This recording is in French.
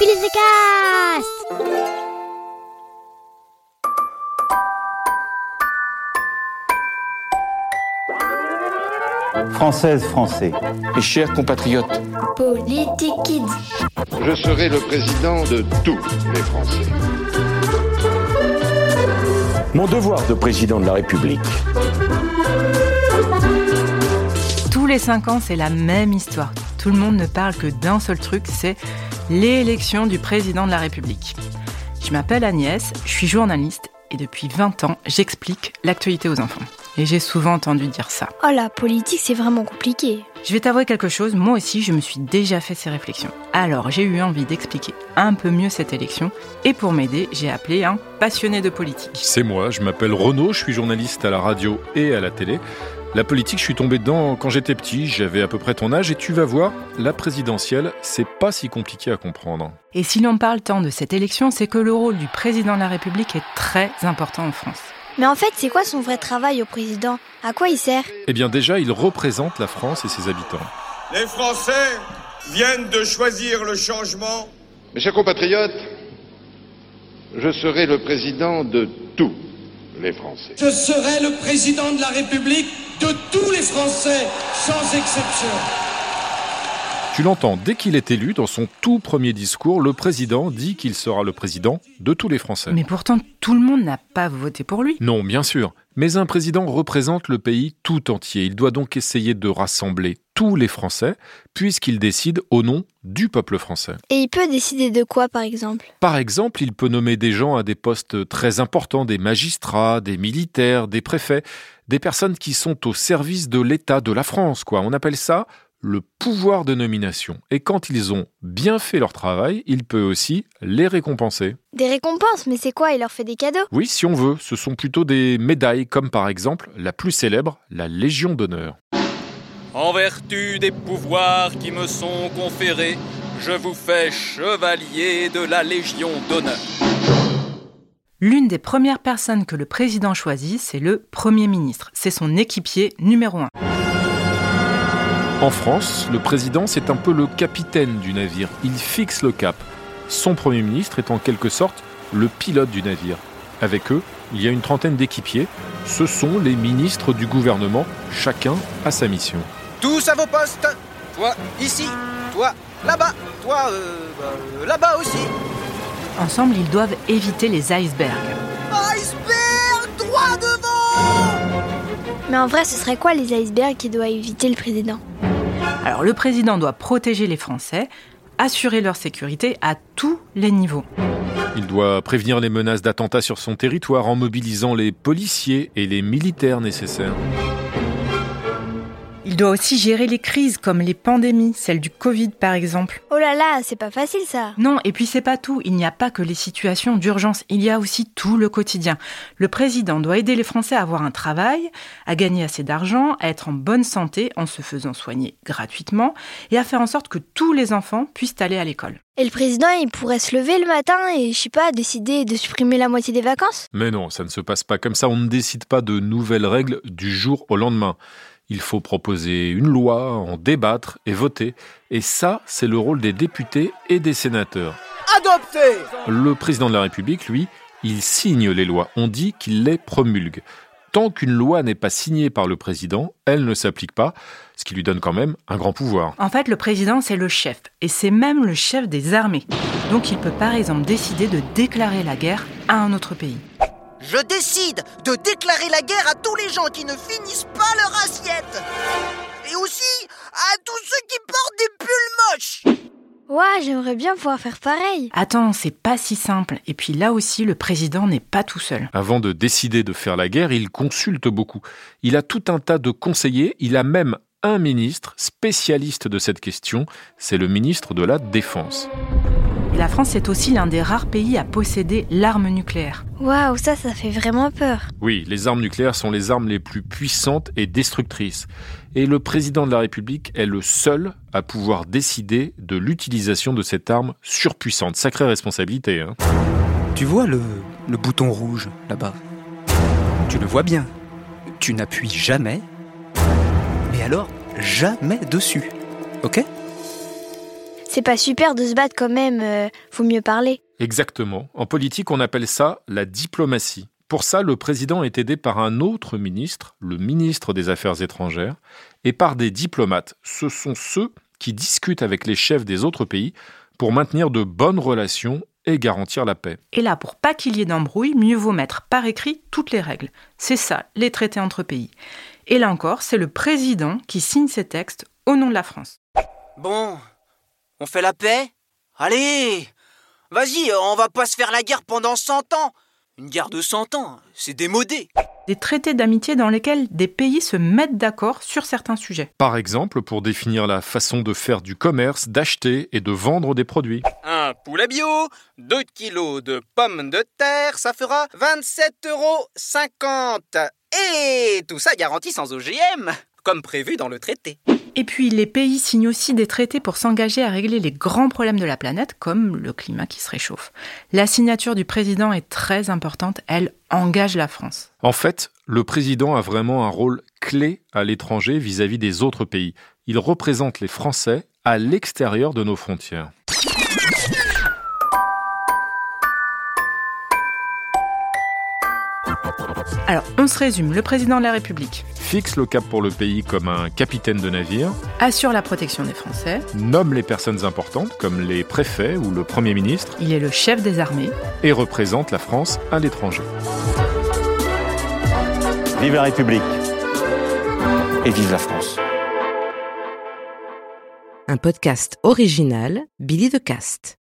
Cast Françaises, Français, mes chers compatriotes, Politique Kids. Je serai le président de tous les Français. Mon devoir de président de la République. Tous les cinq ans, c'est la même histoire. Tout le monde ne parle que d'un seul truc, c'est l'élection du président de la République. Je m'appelle Agnès, je suis journaliste et depuis 20 ans, j'explique l'actualité aux enfants. Et j'ai souvent entendu dire ça. Oh, la politique, c'est vraiment compliqué. Je vais t'avouer quelque chose, moi aussi, je me suis déjà fait ces réflexions. Alors, j'ai eu envie d'expliquer un peu mieux cette élection, et pour m'aider, j'ai appelé un passionné de politique. C'est moi, je m'appelle Renaud, je suis journaliste à la radio et à la télé. La politique, je suis tombé dedans quand j'étais petit, j'avais à peu près ton âge, et tu vas voir, la présidentielle, c'est pas si compliqué à comprendre. Et si l'on parle tant de cette élection, c'est que le rôle du président de la République est très important en France. Mais en fait, c'est quoi son vrai travail au président? À quoi il sert? Eh bien déjà, il représente la France et ses habitants. Les Français viennent de choisir le changement. Mes chers compatriotes, je serai le président de tous Je serai le président de la République de tous les Français, sans exception. Tu l'entends, dès qu'il est élu, dans son tout premier discours, le président dit qu'il sera le président de tous les Français. Mais pourtant, tout le monde n'a pas voté pour lui. Non, bien sûr. Mais un président représente le pays tout entier. Il doit donc essayer de rassembler tous les Français, puisqu'il décide au nom du peuple français. Et il peut décider de quoi, par exemple? Par exemple, il peut nommer des gens à des postes très importants, des magistrats, des militaires, des préfets, des personnes qui sont au service de l'État, de la France, quoi. On appelle ça le pouvoir de nomination. Et quand ils ont bien fait leur travail, il peut aussi les récompenser. Des récompenses Mais c'est quoi? Il leur fait des cadeaux? Oui, si on veut. Ce sont plutôt des médailles, comme par exemple la plus célèbre, la Légion d'honneur. En vertu des pouvoirs qui me sont conférés, je vous fais chevalier de la Légion d'honneur. L'une des premières personnes que le président choisit, c'est le Premier ministre. C'est son équipier numéro un. En France, le président, c'est un peu le capitaine du navire. Il fixe le cap. Son Premier ministre est en quelque sorte le pilote du navire. Avec eux, il y a une trentaine d'équipiers. Ce sont les ministres du gouvernement. Chacun a sa mission. Tous à vos postes Toi, ici Toi, là-bas Toi, euh, bah, là-bas aussi Ensemble, ils doivent éviter les icebergs. Iceberg Droit devant Mais en vrai, ce serait quoi les icebergs qui doit éviter le président? Alors le président doit protéger les Français, assurer leur sécurité à tous les niveaux. Il doit prévenir les menaces d'attentats sur son territoire en mobilisant les policiers et les militaires nécessaires. Il doit aussi gérer les crises comme les pandémies, celle du Covid par exemple. Oh là là, c'est pas facile ça. Non, et puis c'est pas tout, il n'y a pas que les situations d'urgence, il y a aussi tout le quotidien. Le président doit aider les Français à avoir un travail, à gagner assez d'argent, à être en bonne santé en se faisant soigner gratuitement et à faire en sorte que tous les enfants puissent aller à l'école. Et le président, il pourrait se lever le matin et, je sais pas, décider de supprimer la moitié des vacances? Mais non, ça ne se passe pas comme ça, on ne décide pas de nouvelles règles du jour au lendemain. Il faut proposer une loi, en débattre et voter. Et ça, c'est le rôle des députés et des sénateurs. Adopté Le président de la République, lui, il signe les lois. On dit qu'il les promulgue. Tant qu'une loi n'est pas signée par le président, elle ne s'applique pas, ce qui lui donne quand même un grand pouvoir. En fait, le président, c'est le chef, et c'est même le chef des armées. Donc il peut par exemple décider de déclarer la guerre à un autre pays. Je décide de déclarer la guerre à tous les gens qui ne finissent pas leur assiette. Et aussi à tous ceux qui portent des pulls moches. Ouais, j'aimerais bien pouvoir faire pareil. Attends, c'est pas si simple. Et puis là aussi, le président n'est pas tout seul. Avant de décider de faire la guerre, il consulte beaucoup. Il a tout un tas de conseillers. Il a même un ministre spécialiste de cette question. C'est le ministre de la Défense. La France est aussi l'un des rares pays à posséder l'arme nucléaire. Waouh, ça, ça fait vraiment peur. Oui, les armes nucléaires sont les armes les plus puissantes et destructrices. Et le président de la République est le seul à pouvoir décider de l'utilisation de cette arme surpuissante. Sacrée responsabilité. Hein. Tu vois le, le bouton rouge là-bas? Tu le vois bien. Tu n'appuies jamais, mais alors jamais dessus. Ok? C'est pas super de se battre quand même, euh, faut mieux parler. Exactement. En politique, on appelle ça la diplomatie. Pour ça, le président est aidé par un autre ministre, le ministre des Affaires étrangères, et par des diplomates. Ce sont ceux qui discutent avec les chefs des autres pays pour maintenir de bonnes relations et garantir la paix. Et là, pour pas qu'il y ait d'embrouille, mieux vaut mettre par écrit toutes les règles. C'est ça, les traités entre pays. Et là encore, c'est le président qui signe ces textes au nom de la France. Bon, on fait la paix? Allez Vas-y, on va pas se faire la guerre pendant 100 ans Une guerre de 100 ans, c'est démodé Des traités d'amitié dans lesquels des pays se mettent d'accord sur certains sujets. Par exemple, pour définir la façon de faire du commerce, d'acheter et de vendre des produits. Un poulet bio, 2 kilos de pommes de terre, ça fera 27,50 euros. Et tout ça garanti sans OGM, comme prévu dans le traité. Et puis les pays signent aussi des traités pour s'engager à régler les grands problèmes de la planète, comme le climat qui se réchauffe. La signature du président est très importante, elle engage la France. En fait, le président a vraiment un rôle clé à l'étranger vis-à-vis des autres pays. Il représente les Français à l'extérieur de nos frontières. Alors, on se résume. Le président de la République fixe le cap pour le pays comme un capitaine de navire, assure la protection des Français, nomme les personnes importantes comme les préfets ou le Premier ministre, il est le chef des armées et représente la France à l'étranger. Vive la République et vive la France. Un podcast original, Billy de Cast.